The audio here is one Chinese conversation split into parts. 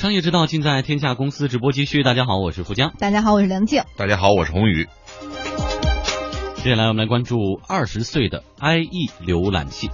商业之道尽在天下公司直播继续。大家好，我是富江。大家好，我是梁静。大家好，我是宏宇。接下来我们来关注二十岁的 IE 浏览器。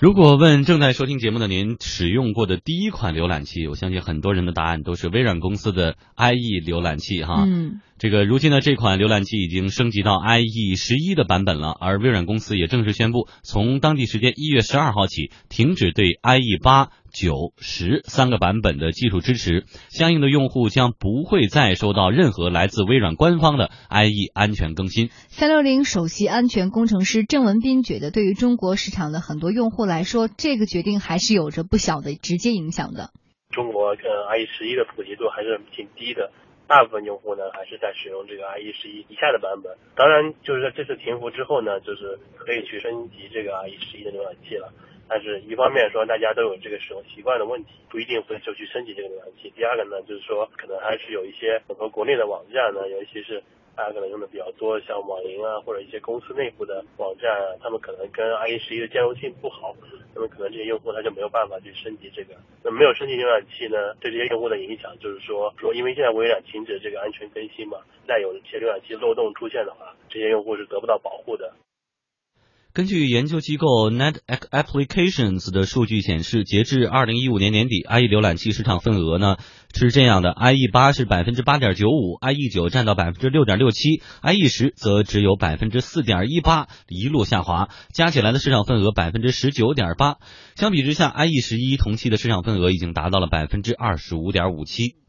如果问正在收听节目的您使用过的第一款浏览器，我相信很多人的答案都是微软公司的 IE 浏览器哈。嗯，这个如今呢，这款浏览器已经升级到 IE 十一的版本了，而微软公司也正式宣布，从当地时间一月十二号起，停止对 IE 八、九、十三个版本的技术支持，相应的用户将不会再收到任何来自微软官方的 IE 安全更新。三六零首席安全工程师郑文斌觉得，对于中国市场的很多用户来说，这个决定还是有着不小的直接影响的。中国跟 IE 十一的普及度还是挺低的。大部分用户呢还是在使用这个 IE 十一以下的版本，当然就是在这次停服之后呢，就是可以去升级这个 IE 十一的浏览器了。但是一方面说大家都有这个使用习惯的问题，不一定会就去升级这个浏览器。第二个呢，就是说可能还是有一些很多国内的网站呢，尤其是。大家可能用的比较多，像网银啊，或者一些公司内部的网站啊，他们可能跟 IE 十一的兼容性不好，那么可能这些用户他就没有办法去升级这个。那没有升级浏览器呢，对这些用户的影响就是说，说因为现在微软停止这个安全更新嘛，那有一些浏览器漏洞出现的话，这些用户是得不到保护的。根据研究机构 Net Applications 的数据显示，截至二零一五年年底，IE 浏览器市场份额呢是这样的：IE 八是百分之八点九五，IE 九占到百分之六点六七，IE 十则只有百分之四点一八，一路下滑，加起来的市场份额百分之十九点八。相比之下，IE 十一同期的市场份额已经达到了百分之二十五点五七。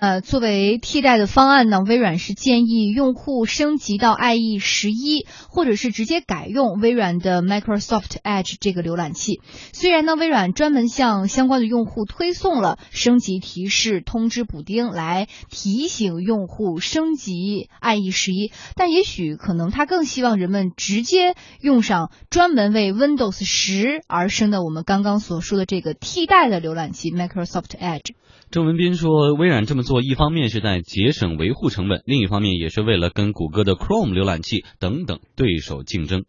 呃，作为替代的方案呢，微软是建议用户升级到 IE 十一，或者是直接改用微软的 Microsoft Edge 这个浏览器。虽然呢，微软专门向相关的用户推送了升级提示通知补丁，来提醒用户升级 IE 十一，但也许可能他更希望人们直接用上专门为 Windows 十而生的我们刚刚所说的这个替代的浏览器 Microsoft Edge。郑文斌说，微软这么做，一方面是在节省维护成本，另一方面也是为了跟谷歌的 Chrome 浏览器等等对手竞争。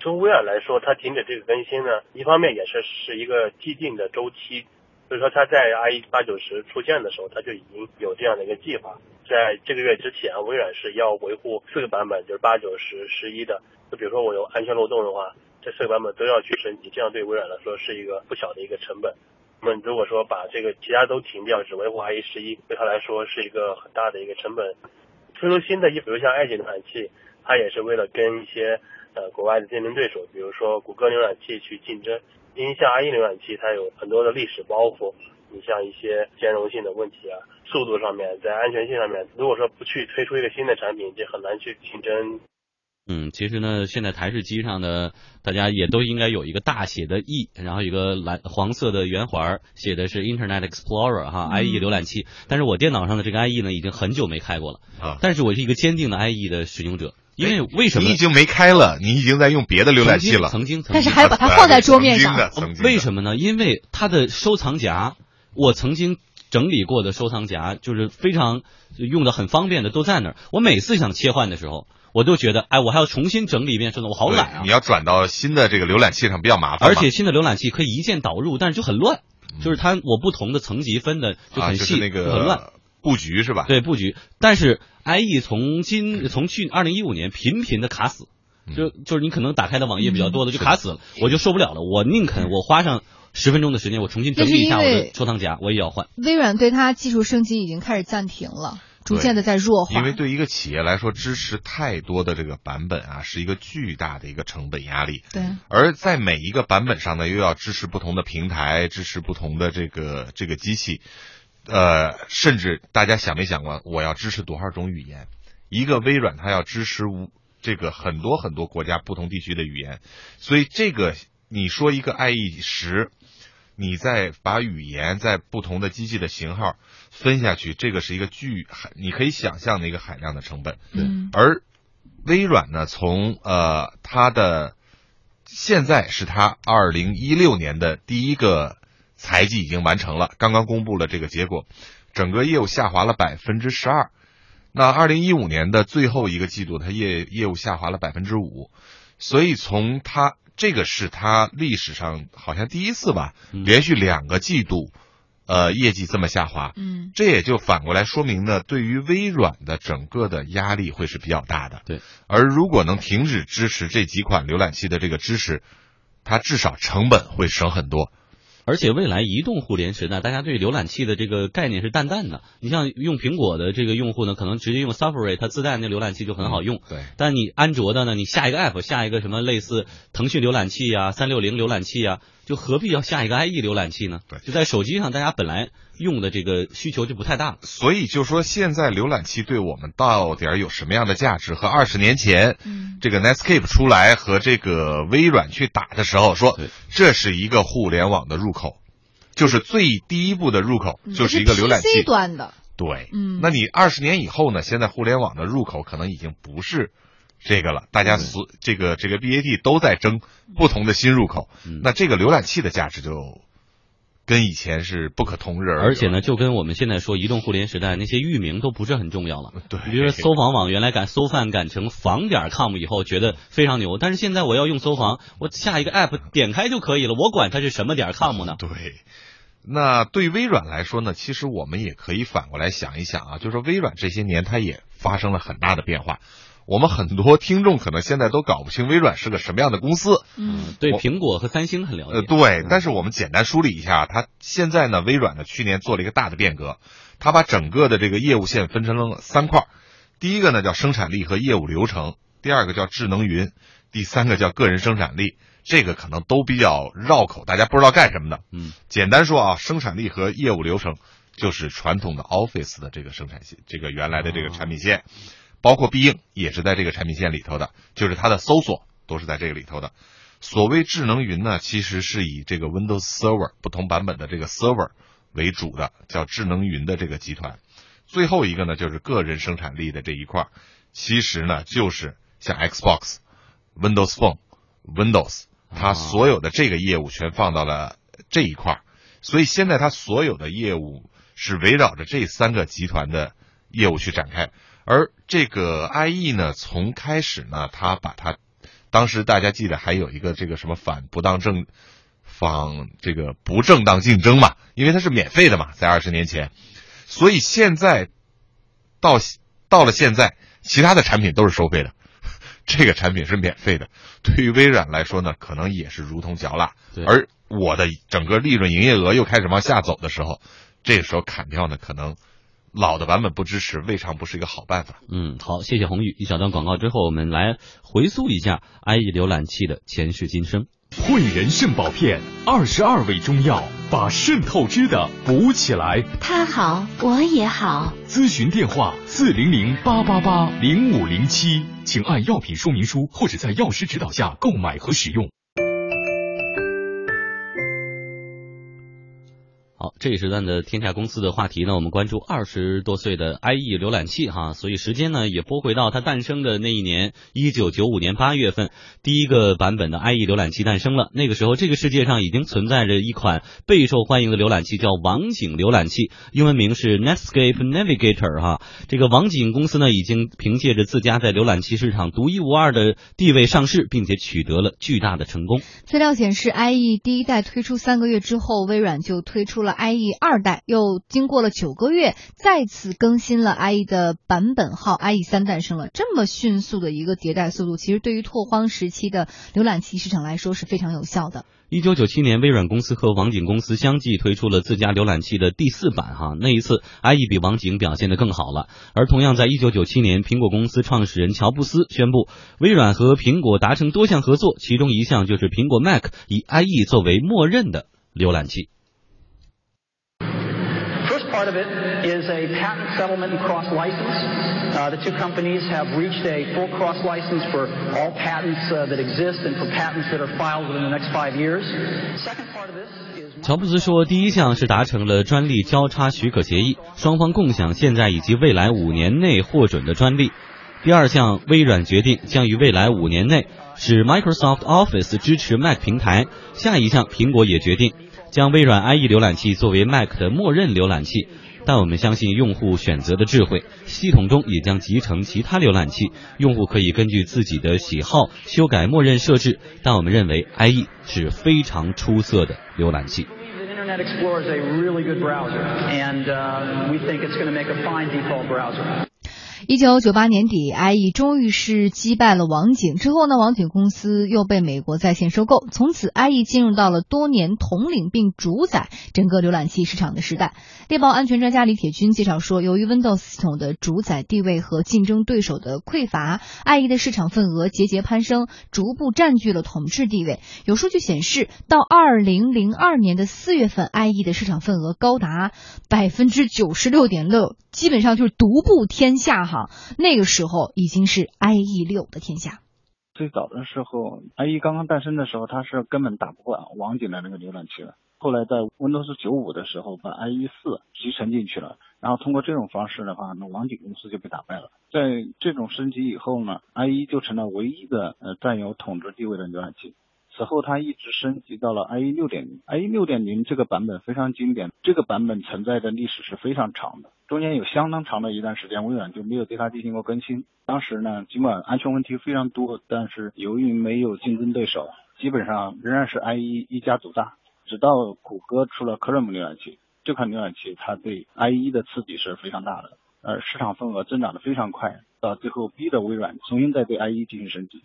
从微软来说，它停止这个更新呢，一方面也是是一个既定的周期，所以说它在 IE 八九十出现的时候，它就已经有这样的一个计划。在这个月之前，微软是要维护四个版本，就是八九十十一的。就比如说我有安全漏洞的话，这四个版本都要去升级，这样对微软来说是一个不小的一个成本。那么如果说把这个其他都停掉，只维护 IE 十一，对他来说是一个很大的一个成本。推出新的，比如像 Edge 浏览器，它也是为了跟一些呃国外的竞争对手，比如说谷歌浏览器去竞争。因为像 IE 浏览器，它有很多的历史包袱，你像一些兼容性的问题啊，速度上面，在安全性上面，如果说不去推出一个新的产品，就很难去竞争。嗯，其实呢，现在台式机上呢大家也都应该有一个大写的 E，然后一个蓝黄色的圆环，写的是 Internet Explorer 哈，IE 浏览器。但是我电脑上的这个 IE 呢，已经很久没开过了啊。但是我是一个坚定的 IE 的使用者，因为为什么？你已经没开了，你已经在用别的浏览器了。曾经，曾经，但是还要把它放在桌面上。为什么呢？因为它的收藏夹，我曾经整理过的收藏夹，就是非常用的很方便的，都在那儿。我每次想切换的时候。我就觉得，哎，我还要重新整理一遍，真的，我好懒啊！你要转到新的这个浏览器上比较麻烦，而且新的浏览器可以一键导入，但是就很乱，就是它我不同的层级分的就很细，那个很乱。布局是吧？对布局，但是 IE 从今从去二零一五年频频的卡死，就就是你可能打开的网页比较多的就卡死了，我就受不了了，我宁肯我花上十分钟的时间，我重新整理一下我的收藏夹，我也要换。微软对它技术升级已经开始暂停了。逐渐的在弱化，因为对一个企业来说，支持太多的这个版本啊，是一个巨大的一个成本压力。对，而在每一个版本上呢，又要支持不同的平台，支持不同的这个这个机器，呃，甚至大家想没想过，我要支持多少种语言？一个微软它要支持无这个很多很多国家不同地区的语言，所以这个你说一个 IE 十。你再把语言在不同的机器的型号分下去，这个是一个巨海，你可以想象的一个海量的成本。嗯。而微软呢，从呃它的现在是它二零一六年的第一个财季已经完成了，刚刚公布了这个结果，整个业务下滑了百分之十二。那二零一五年的最后一个季度，它业业务下滑了百分之五。所以从它这个是它历史上好像第一次吧，嗯连续两个季度，呃，业绩这么下滑。嗯这也就反过来说明呢，对于微软的整个的压力会是比较大的。对，而如果能停止支持这几款浏览器的这个支持，它至少成本会省很多。而且未来移动互联时代，大家对浏览器的这个概念是淡淡的。你像用苹果的这个用户呢，可能直接用 Safari，它自带那浏览器就很好用。对，但你安卓的呢，你下一个 app，下一个什么类似腾讯浏览器啊、三六零浏览器呀，就何必要下一个 IE 浏览器呢？对就在手机上，大家本来用的这个需求就不太大了。所以就说现在浏览器对我们到底儿有什么样的价值？和二十年前嗯这个 Netscape 出来和这个微软去打的时候说对，这是一个互联网的入口，就是最第一步的入口，就是一个浏览器。端的，对，嗯那你二十年以后呢？现在互联网的入口可能已经不是这个了，大家所这个这个 BAT 都在争不同的新入口，嗯那这个浏览器的价值就跟以前是不可同日而语了而且呢，，就跟我们现在说移动互联时代那些域名都不是很重要了。对，比如说搜房网原来改搜饭改成房点 com 以后觉得非常牛，但是现在我要用搜房，我下一个 app 点开就可以了，我管它是什么点 com 呢？对。那对微软来说呢，其实我们也可以反过来想一想啊，就是说微软这些年它也发生了很大的变化。我们很多听众可能现在都搞不清微软是个什么样的公司，嗯对苹果和三星很了解。呃，对，但是我们简单梳理一下，它现在呢，微软呢去年做了一个大的变革，它把整个的这个业务线分成了三块儿，第一个呢叫生产力和业务流程，第二个叫智能云，第三个叫个人生产力。这个可能都比较绕口，大家不知道干什么的。嗯，简单说啊，生产力和业务流程就是传统的 Office 的这个生产线，这个原来的这个产品线，包括必应也是在这个产品线里头的，就是它的搜索都是在这个里头的。所谓智能云呢，其实是以这个 Windows Server 不同版本的这个 Server 为主的，叫智能云的这个集团。最后一个呢，就是个人生产力的这一块儿，其实呢就是像 Xbox、Windows Phone、Windows，它啊所有的这个业务全放到了这一块儿，所以现在它所有的业务是围绕着这三个集团的业务去展开。而这个 IE 呢，从开始呢，他把它当时大家记得还有一个这个什么反不当正反这个不正当竞争嘛，因为它是免费的嘛，在二十年前，所以现在到到了现在，其他的产品都是收费的，这个产品是免费的。对于微软来说呢，可能也是如同嚼蜡。而我的整个利润营业额又开始往下走的时候，这个时候砍掉呢，可能老的版本不支持，未尝不是一个好办法。嗯，好，谢谢红玉。一小段广告之后，我们来回溯一下 IE 浏览器的前世今生。汇仁肾宝片，二十二味中药，把肾透支的补起来。他好，我也好。咨询电话：四零零八八八零五零七，请按药品说明书或者在药师指导下购买和使用。好，这一时段的天下公司的话题呢，我们关注二十多岁的 IE 浏览器哈，所以时间呢也拨回到它诞生的那一年，一九九五年八月份，第一个版本的 IE 浏览器诞生了。那个时候，这个世界上已经存在着一款备受欢迎的浏览器，叫网景浏览器，英文名是 Netscape Navigator 哈。这个网景公司呢，已经凭借着自家在浏览器市场独一无二的地位上市，并且取得了巨大的成功。资料显示，IE 第一代推出三个月之后，微软就推出了 IE 二代，又经过了九个月，再次更新了 IE 的版本号，IE 三诞生了。这么迅速的一个迭代速度，其实对于拓荒时期的浏览器市场来说是非常有效的。一九九七年，微软公司和网景公司相继推出了自家浏览器的第四版，哈，那一次 IE 比网景表现得更好了。而同样在一九九七年，苹果公司创始人乔布斯宣布，微软和苹果达成多项合作，其中一项就是苹果 Mac 以 IE 作为默认的浏览器。First part of it is a patent settlement and cross license. Uh, the two companies have reached a full cross license for all patents uh, that exist and for patents that are filed within the next five years. Second part of this. 乔布斯说，第一项是达成了专利交叉许可协议，双方共享现在以及未来五年内获准的专利。第二项，微软决定将于未来五年内使 Microsoft Office 支持 Mac 平台。下一项，苹果也决定将微软 IE 浏览器作为 Mac 的默认浏览器。但我们相信用户选择的智慧，系统中也将集成其他浏览器，用户可以根据自己的喜好修改默认设置。但我们认为 IE 是非常出色的浏览器。一九九八年底，IE 终于是击败了网景。之后呢，网景公司又被美国在线收购，从此 IE 进入到了多年统领并主宰整个浏览器市场的时代。猎豹安全专家李铁军介绍说，由于 Windows 系统的主宰地位和竞争对手的匮乏，IE 的市场份额节节攀升，逐步占据了统治地位。有数据显示，到二零零二年的四月份，IE 的市场份额高达百分之九十六点六，基本上就是独步天下哈。那个时候已经是 IE 六的天下。最早的时候，IE 刚刚诞生的时候，它是根本打不过网景的那个浏览器的。后来在 Windows 九五的时候，把 IE 四集成进去了，然后通过这种方式的话，那网景公司就被打败了。在这种升级以后呢，IE 就成了唯一的呃占有统治地位的浏览器。此后，它一直升级到了 IE 六点零。IE 六点零这个版本非常经典，这个版本存在的历史是非常长的，中间有相当长的一段时间，微软就没有对它进行过更新。当时呢，尽管安全问题非常多，但是由于没有竞争对手，基本上仍然是 IE 一家独大。直到谷歌出了 Chrome 浏览器，这款浏览器它对 IE 的刺激是非常大的，呃，市场份额增长的非常快，到最后逼得微软重新再对 IE 进行升级。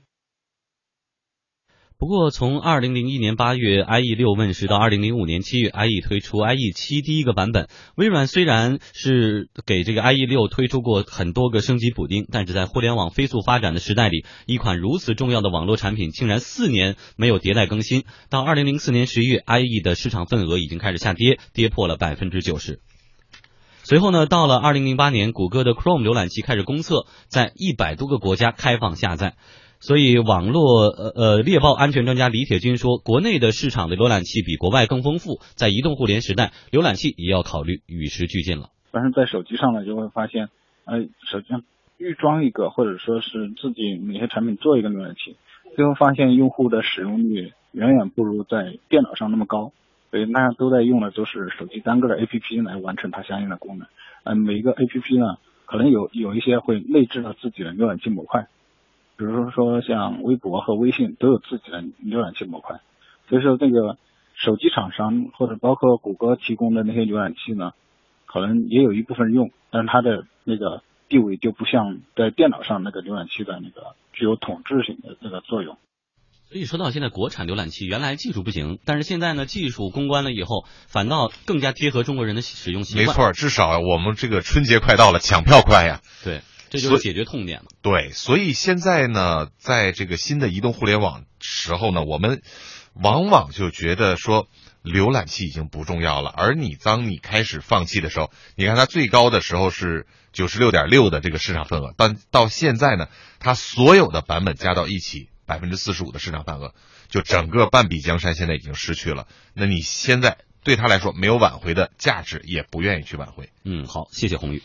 不过，从二零零一年八月 IE 六问世到二零零五年七月 IE 推出 IE 七第一个版本，微软虽然是给这个 IE 六推出过很多个升级补丁，但是在互联网飞速发展的时代里，一款如此重要的网络产品竟然四年没有迭代更新。到二零零四年十一月，IE 的市场份额已经开始下跌，跌破了百分之九十。随后呢，到了二零零八年，谷歌的 Chrome 浏览器开始公测，在一百多个国家开放下载。所以，网络呃呃猎豹安全专家李铁军说，国内的市场的浏览器比国外更丰富，在移动互联时代，浏览器也要考虑与时俱进了。但是在手机上呢，就会发现，呃，手机预装一个，或者说是自己哪些产品做一个浏览器，最后发现用户的使用率远远不如在电脑上那么高，所以大家都在用的都是手机单个的 APP 来完成它相应的功能。嗯，每一个 APP 呢，可能有有一些会内置了自己的浏览器模块。比如说像微博和微信都有自己的浏览器模块，所以说这个手机厂商或者包括谷歌提供的那些浏览器呢，可能也有一部分用，但是它的那个地位就不像在电脑上那个浏览器的那个具有统治性的那个作用。所以说到现在，国产浏览器原来技术不行，但是现在呢，技术攻关了以后，反倒更加贴合中国人的使用习惯。没错，至少我们这个春节快到了，抢票快呀。对。这就是解决痛点了。对，所以现在呢，在这个新的移动互联网时候呢，我们往往就觉得说浏览器已经不重要了。而你当你开始放弃的时候，你看它最高的时候是九十六点六的这个市场份额，但到现在呢，它所有的版本加到一起，百分之四十五的市场份额，就整个半壁江山现在已经失去了。那你现在对他来说没有挽回的价值，也不愿意去挽回。嗯，好，谢谢红宇。